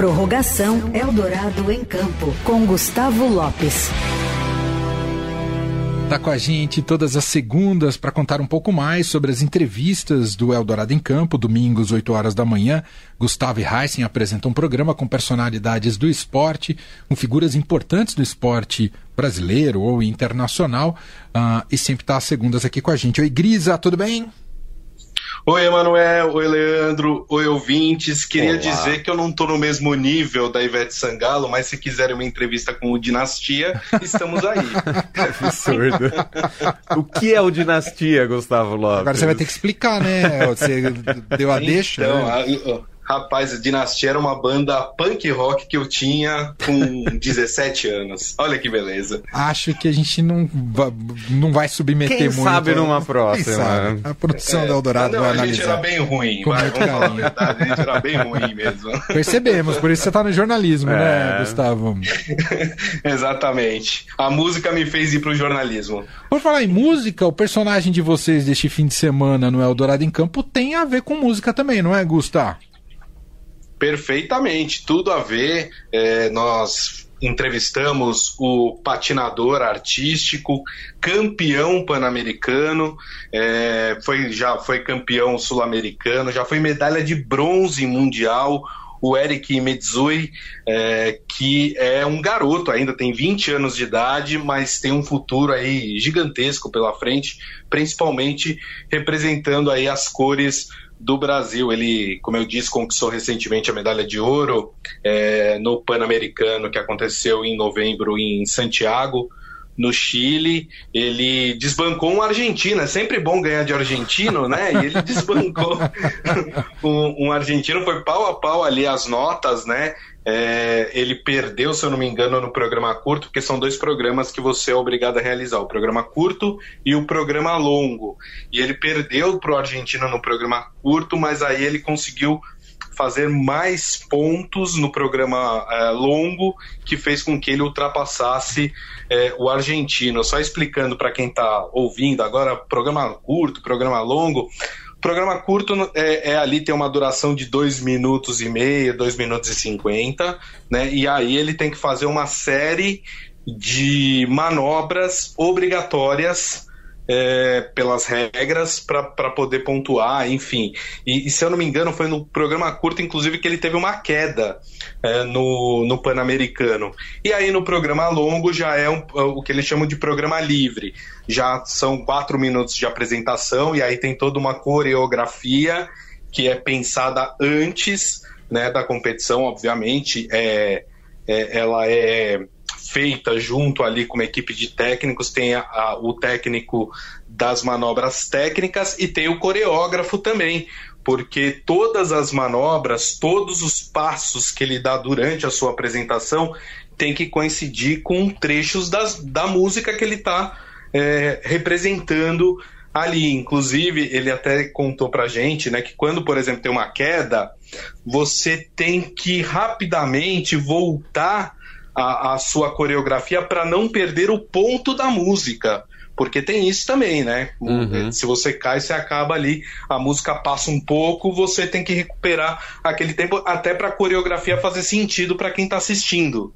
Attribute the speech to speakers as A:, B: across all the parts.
A: Prorrogação Eldorado em Campo, com Gustavo Lopes.
B: Está com a gente todas as segundas para contar um pouco mais sobre as entrevistas do Eldorado em Campo, domingos, 8 horas da manhã. Gustavo e Heisen apresentam um programa com personalidades do esporte, com figuras importantes do esporte brasileiro ou internacional, uh, e sempre está às segundas aqui com a gente. Oi, Grisa, tudo bem?
C: Oi, Emanuel. Oi, Leandro. Oi, ouvintes. Queria Olá. dizer que eu não estou no mesmo nível da Ivete Sangalo, mas se quiserem uma entrevista com o Dinastia, estamos aí.
D: Absurdo. o que é o Dinastia, Gustavo Lopes?
B: Agora você vai ter que explicar, né? Você deu a então, deixa. Então,
C: né? Rapaz, Dinastia era uma banda punk rock que eu tinha com 17 anos. Olha que beleza.
B: Acho que a gente não, não vai submeter
D: Quem
B: muito.
D: sabe numa próxima.
B: A produção é, do Eldorado
C: não,
B: vai
C: a
B: analisar.
C: gente era bem ruim. Vai, vamos falar a verdade, a gente era bem ruim mesmo.
B: Percebemos, por isso você tá no jornalismo, né, é. né, Gustavo?
C: Exatamente. A música me fez ir pro jornalismo.
B: Por falar em música, o personagem de vocês deste fim de semana no Eldorado em Campo tem a ver com música também, não é, Gustavo?
C: Perfeitamente, tudo a ver. É, nós entrevistamos o patinador artístico, campeão pan-americano, é, foi, já foi campeão sul-americano, já foi medalha de bronze mundial. O Eric Metsui, é, que é um garoto ainda, tem 20 anos de idade, mas tem um futuro aí gigantesco pela frente, principalmente representando aí as cores do Brasil. Ele, como eu disse, conquistou recentemente a medalha de ouro é, no Pan-Americano que aconteceu em novembro em Santiago, no Chile. Ele desbancou um argentino. É sempre bom ganhar de argentino, né? E ele desbancou um, um argentino. Foi pau a pau ali as notas, né? É, ele perdeu, se eu não me engano, no programa curto, porque são dois programas que você é obrigado a realizar: o programa curto e o programa longo. E ele perdeu para o Argentina no programa curto, mas aí ele conseguiu fazer mais pontos no programa é, longo, que fez com que ele ultrapassasse é, o argentino. Só explicando para quem está ouvindo agora, programa curto, programa longo Programa curto é, é, ali, tem uma duração de 2 minutos e meio, 2 minutos e 50, né? E aí ele tem que fazer uma série de manobras obrigatórias é, pelas regras para poder pontuar, enfim. E, e, se eu não me engano, foi no programa curto, inclusive, que ele teve uma queda é, no, no Pan-Americano. E aí no programa longo já é um, o que eles chamam de programa livre. Já são quatro minutos de apresentação e aí tem toda uma coreografia que é pensada antes né, da competição, obviamente. É, é ela é feita junto ali com uma equipe de técnicos, tem a, a, o técnico das manobras técnicas e tem o coreógrafo também, porque todas as manobras, todos os passos que ele dá durante a sua apresentação tem que coincidir com trechos das, da música que ele está é, representando ali. Inclusive, ele até contou pra gente, né, que quando, por exemplo, tem uma queda, você tem que rapidamente voltar a, a sua coreografia para não perder o ponto da música. Porque tem isso também, né? Uhum. Se você cai, você acaba ali, a música passa um pouco, você tem que recuperar aquele tempo até para a coreografia fazer sentido para quem está assistindo,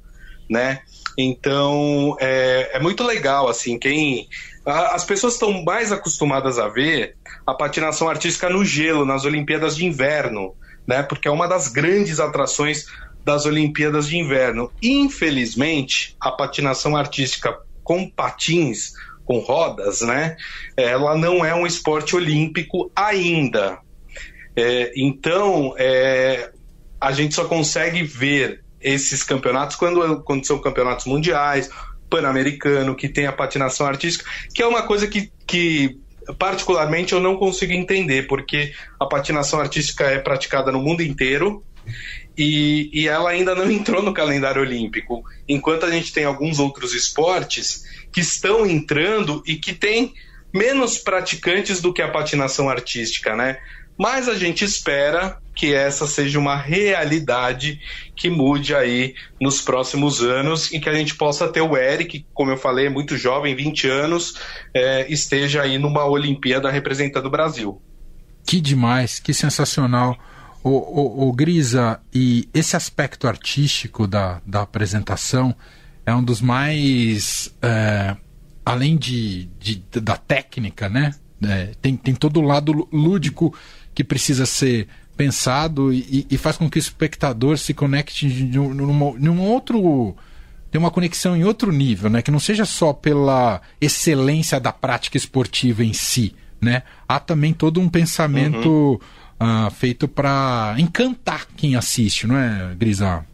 C: né? Então é, é muito legal, assim, quem as pessoas estão mais acostumadas a ver a patinação artística no gelo, nas Olimpíadas de Inverno, né? Porque é uma das grandes atrações das Olimpíadas de Inverno. Infelizmente, a patinação artística com patins, com rodas, né? Ela não é um esporte olímpico ainda. É, então, é, a gente só consegue ver esses campeonatos quando, quando são campeonatos mundiais, pan-americano, que tem a patinação artística, que é uma coisa que, que particularmente eu não consigo entender, porque a patinação artística é praticada no mundo inteiro e, e ela ainda não entrou no calendário olímpico, enquanto a gente tem alguns outros esportes que estão entrando e que têm menos praticantes do que a patinação artística, né? Mas a gente espera que essa seja uma realidade que mude aí nos próximos anos e que a gente possa ter o Eric, como eu falei, é muito jovem, 20 anos, é, esteja aí numa Olimpíada representando o Brasil.
B: Que demais, que sensacional O, o, o, Grisa, e esse aspecto artístico da, da apresentação é um dos mais. É, além de, de, da técnica, né? É, tem, tem todo o lado lúdico que precisa ser pensado e, e, faz com que o espectador se conecte num, num outro tem uma conexão em outro nível, né? Que não seja só pela excelência da prática esportiva em si, né? Há também todo um pensamento uhum. Uh, feito para encantar quem assiste, não é, Grisa?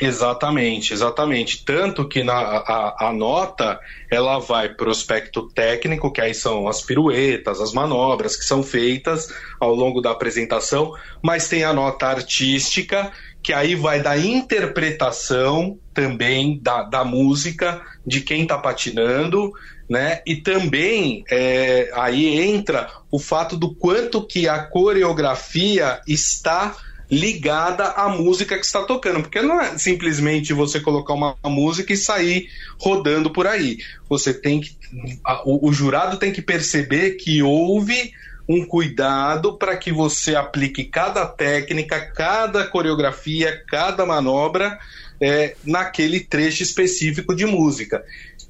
C: Exatamente, exatamente. Tanto que na, a, a nota ela vai para o aspecto técnico, que aí são as piruetas, as manobras que são feitas ao longo da apresentação, mas tem a nota artística, que aí vai da interpretação também da, da música de quem está patinando, né? E também é, aí entra o fato do quanto que a coreografia está ligada à música que está tocando, porque não é simplesmente você colocar uma música e sair rodando por aí. Você tem que o, o jurado tem que perceber que houve um cuidado para que você aplique cada técnica, cada coreografia, cada manobra é, naquele trecho específico de música.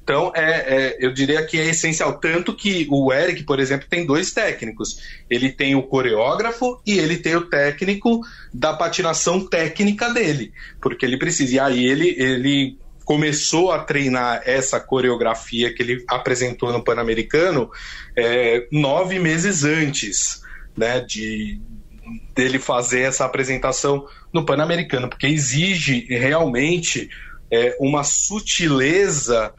C: Então, é, é, eu diria que é essencial. Tanto que o Eric, por exemplo, tem dois técnicos. Ele tem o coreógrafo e ele tem o técnico da patinação técnica dele. Porque ele precisa. E aí ele, ele começou a treinar essa coreografia que ele apresentou no Pan-Americano é, nove meses antes né, de, dele fazer essa apresentação no Pan-Americano, porque exige realmente é, uma sutileza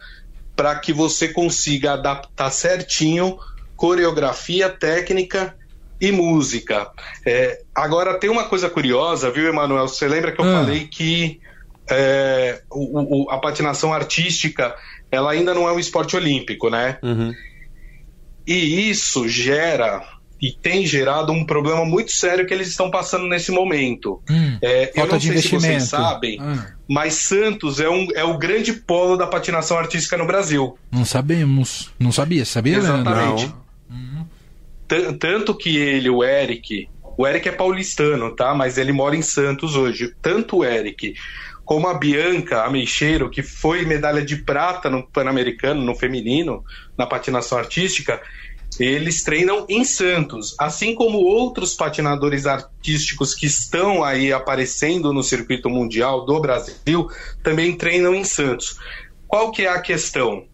C: para que você consiga adaptar certinho coreografia, técnica e música. É, agora, tem uma coisa curiosa, viu, Emanuel? Você lembra que eu ah. falei que é, o, o, a patinação artística ela ainda não é um esporte olímpico, né? Uhum. E isso gera e tem gerado um problema muito sério que eles estão passando nesse momento. Hum, é, eu não sei se vocês sabem, ah. mas Santos é, um, é o grande polo da patinação artística no Brasil.
B: Não sabemos. Não sabia, sabia,
C: Exatamente. Uhum. Tanto que ele, o Eric, o Eric é paulistano, tá? Mas ele mora em Santos hoje. Tanto o Eric como a Bianca Ameixeiro, que foi medalha de prata no Pan-Americano, no feminino, na patinação artística, eles treinam em Santos, assim como outros patinadores artísticos que estão aí aparecendo no circuito mundial do Brasil também treinam em Santos. Qual que é a questão?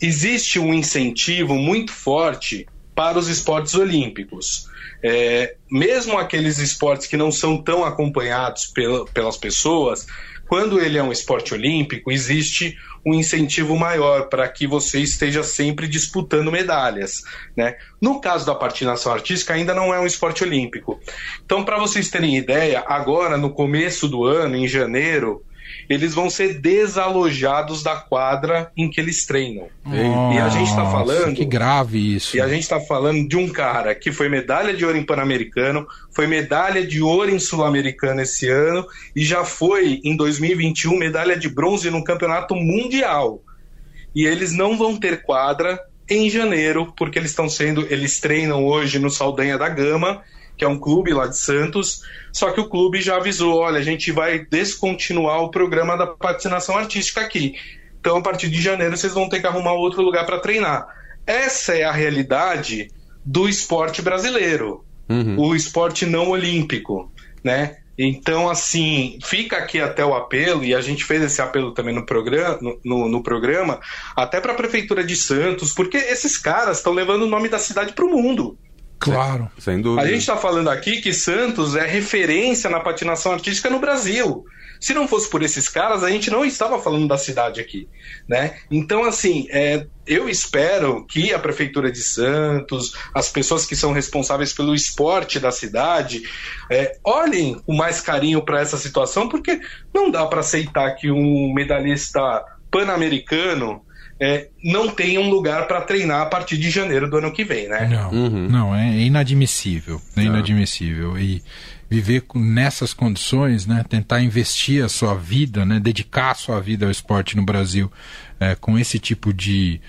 C: Existe um incentivo muito forte para os esportes olímpicos. É, mesmo aqueles esportes que não são tão acompanhados pela, pelas pessoas, quando ele é um esporte olímpico, existe um incentivo maior para que você esteja sempre disputando medalhas. Né? No caso da patinação artística, ainda não é um esporte olímpico. Então, para vocês terem ideia, agora no começo do ano, em janeiro, eles vão ser desalojados da quadra em que eles treinam.
B: Nossa, e a gente está falando. Que grave isso.
C: E a gente está falando de um cara que foi medalha de ouro em Pan-Americano, foi medalha de ouro em Sul-Americano esse ano e já foi, em 2021, medalha de bronze no campeonato mundial. E eles não vão ter quadra em janeiro, porque eles estão sendo. Eles treinam hoje no Saldanha da Gama que é um clube lá de Santos, só que o clube já avisou: olha, a gente vai descontinuar o programa da patinação artística aqui. Então, a partir de janeiro, vocês vão ter que arrumar outro lugar para treinar. Essa é a realidade do esporte brasileiro, uhum. o esporte não olímpico, né? Então, assim, fica aqui até o apelo, e a gente fez esse apelo também no programa, no, no, no programa até para a Prefeitura de Santos, porque esses caras estão levando o nome da cidade para o mundo.
B: Claro.
C: Sem dúvida. A gente está falando aqui que Santos é referência na patinação artística no Brasil. Se não fosse por esses caras, a gente não estava falando da cidade aqui, né? Então, assim, é, eu espero que a prefeitura de Santos, as pessoas que são responsáveis pelo esporte da cidade, é, olhem com mais carinho para essa situação, porque não dá para aceitar que um medalhista pan-americano é, não tem um lugar para treinar a partir de janeiro do ano que vem, né?
B: Não, uhum. não é inadmissível, é inadmissível e viver nessas condições, né, tentar investir a sua vida, né, dedicar a sua vida ao esporte no Brasil é, com esse tipo de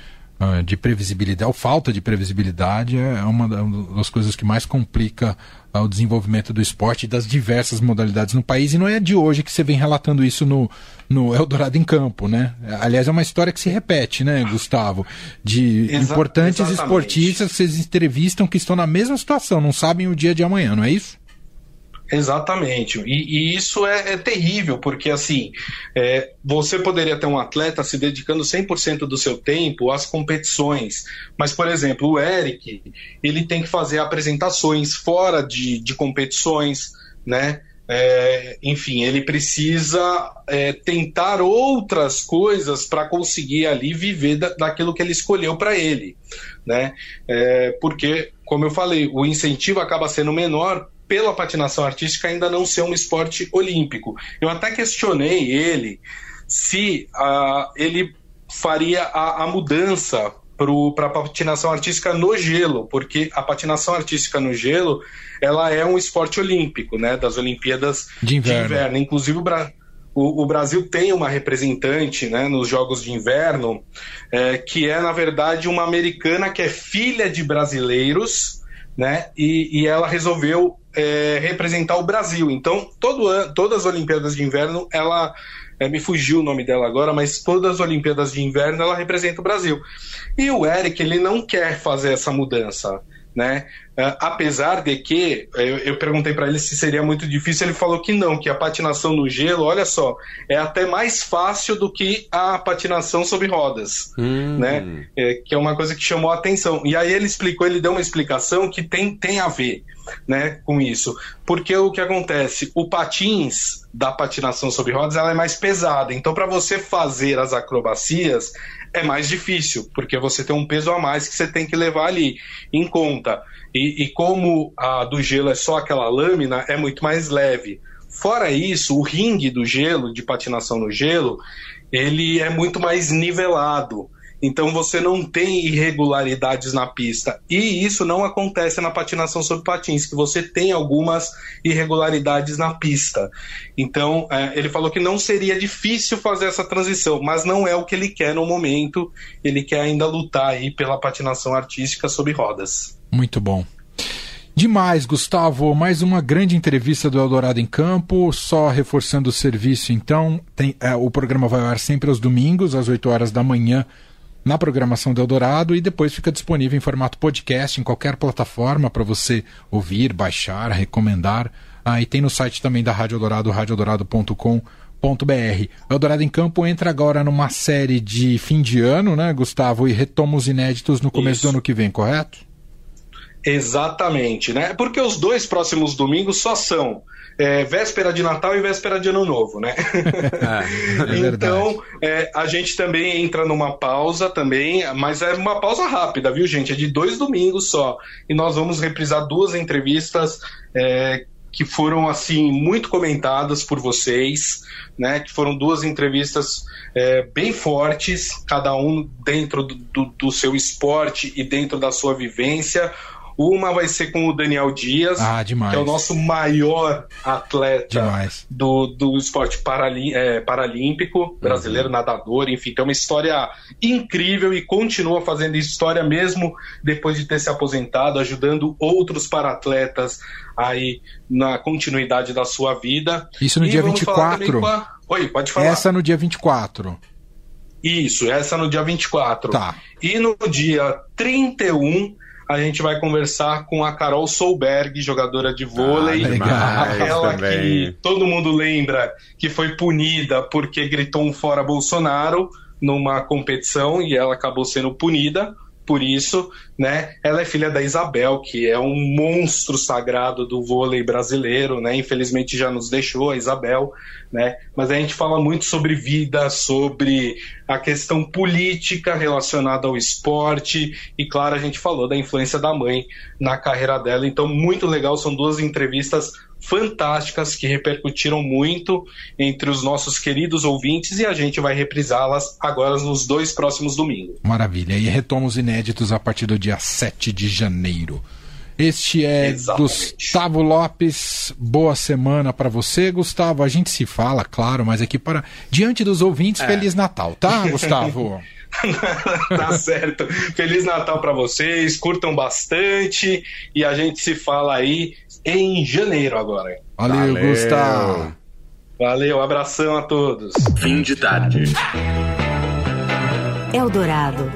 B: de previsibilidade, ou falta de previsibilidade, é uma das coisas que mais complica ao desenvolvimento do esporte e das diversas modalidades no país. E não é de hoje que você vem relatando isso no, no Eldorado em Campo, né? Aliás, é uma história que se repete, né, Gustavo? De Exa importantes exatamente. esportistas que vocês entrevistam que estão na mesma situação, não sabem o dia de amanhã, não é isso?
C: Exatamente. E, e isso é, é, terrível, porque assim, é, você poderia ter um atleta se dedicando 100% do seu tempo às competições. Mas, por exemplo, o Eric, ele tem que fazer apresentações fora de, de competições, né? É, enfim, ele precisa é, tentar outras coisas para conseguir ali viver da, daquilo que ele escolheu para ele, né? É, porque, como eu falei, o incentivo acaba sendo menor pela patinação artística ainda não ser um esporte olímpico. Eu até questionei ele se uh, ele faria a, a mudança para a patinação artística no gelo, porque a patinação artística no gelo ela é um esporte olímpico, né, das Olimpíadas de inverno. De inverno. Inclusive o, Bra o, o, Brasil tem uma representante, né, nos Jogos de Inverno, é, que é na verdade uma americana que é filha de brasileiros, né, e, e ela resolveu é, representar o Brasil. Então, todo ano, todas as Olimpíadas de Inverno, ela. É, me fugiu o nome dela agora, mas todas as Olimpíadas de Inverno ela representa o Brasil. E o Eric, ele não quer fazer essa mudança né? Uh, apesar de que eu, eu perguntei para ele se seria muito difícil, ele falou que não, que a patinação no gelo, olha só, é até mais fácil do que a patinação sobre rodas, hum. né? É, que é uma coisa que chamou a atenção. E aí ele explicou, ele deu uma explicação que tem, tem a ver, né, com isso, porque o que acontece, o patins da patinação sobre rodas ela é mais pesada, então para você fazer as acrobacias é mais difícil, porque você tem um peso a mais que você tem que levar ali em conta. E, e como a do gelo é só aquela lâmina, é muito mais leve. Fora isso, o ringue do gelo, de patinação no gelo, ele é muito mais nivelado. Então você não tem irregularidades na pista. E isso não acontece na patinação sobre patins, que você tem algumas irregularidades na pista. Então é, ele falou que não seria difícil fazer essa transição, mas não é o que ele quer no momento. Ele quer ainda lutar aí pela patinação artística sobre rodas.
B: Muito bom. Demais, Gustavo. Mais uma grande entrevista do Eldorado em Campo. Só reforçando o serviço, então. Tem, é, o programa vai ao ar sempre aos domingos, às 8 horas da manhã, na programação do Eldorado e depois fica disponível em formato podcast em qualquer plataforma para você ouvir, baixar, recomendar. Ah, e tem no site também da Rádio Eldorado, radioeldorado.com.br. O Eldorado em Campo entra agora numa série de fim de ano, né, Gustavo? E retoma os inéditos no começo Isso. do ano que vem, correto?
C: Exatamente, né? Porque os dois próximos domingos só são é, véspera de Natal e véspera de Ano Novo, né? É, é então, é, a gente também entra numa pausa também, mas é uma pausa rápida, viu, gente? É de dois domingos só. E nós vamos reprisar duas entrevistas é, que foram, assim, muito comentadas por vocês, né? Que foram duas entrevistas é, bem fortes, cada um dentro do, do, do seu esporte e dentro da sua vivência uma vai ser com o Daniel Dias,
B: ah,
C: que é o nosso maior atleta do, do esporte paralí é, paralímpico, brasileiro, uhum. nadador, enfim, tem uma história incrível e continua fazendo história mesmo depois de ter se aposentado, ajudando outros paratletas aí na continuidade da sua vida.
B: Isso no e dia 24. A...
C: Oi, pode falar.
B: Essa no dia 24.
C: Isso, essa no dia 24.
B: Tá.
C: E no dia 31 a gente vai conversar com a Carol Solberg, jogadora de vôlei, ah,
D: demais,
C: aquela também. que todo mundo lembra que foi punida porque gritou um fora Bolsonaro numa competição e ela acabou sendo punida por isso, né? Ela é filha da Isabel, que é um monstro sagrado do vôlei brasileiro, né? Infelizmente já nos deixou a Isabel, né? Mas a gente fala muito sobre vida, sobre a questão política relacionada ao esporte e claro, a gente falou da influência da mãe na carreira dela. Então, muito legal, são duas entrevistas fantásticas que repercutiram muito entre os nossos queridos ouvintes e a gente vai reprisá-las agora nos dois próximos domingos.
B: Maravilha. E retoma os inéditos a partir do dia 7 de janeiro. Este é Exatamente. Gustavo Lopes. Boa semana para você, Gustavo. A gente se fala, claro, mas aqui para diante dos ouvintes, é. Feliz Natal, tá, Gustavo?
C: tá certo. Feliz Natal para vocês, curtam bastante e a gente se fala aí em janeiro agora.
B: Valeu, Valeu. Gustavo.
C: Valeu, abração a todos.
E: Fim de tarde.
A: Eldorado.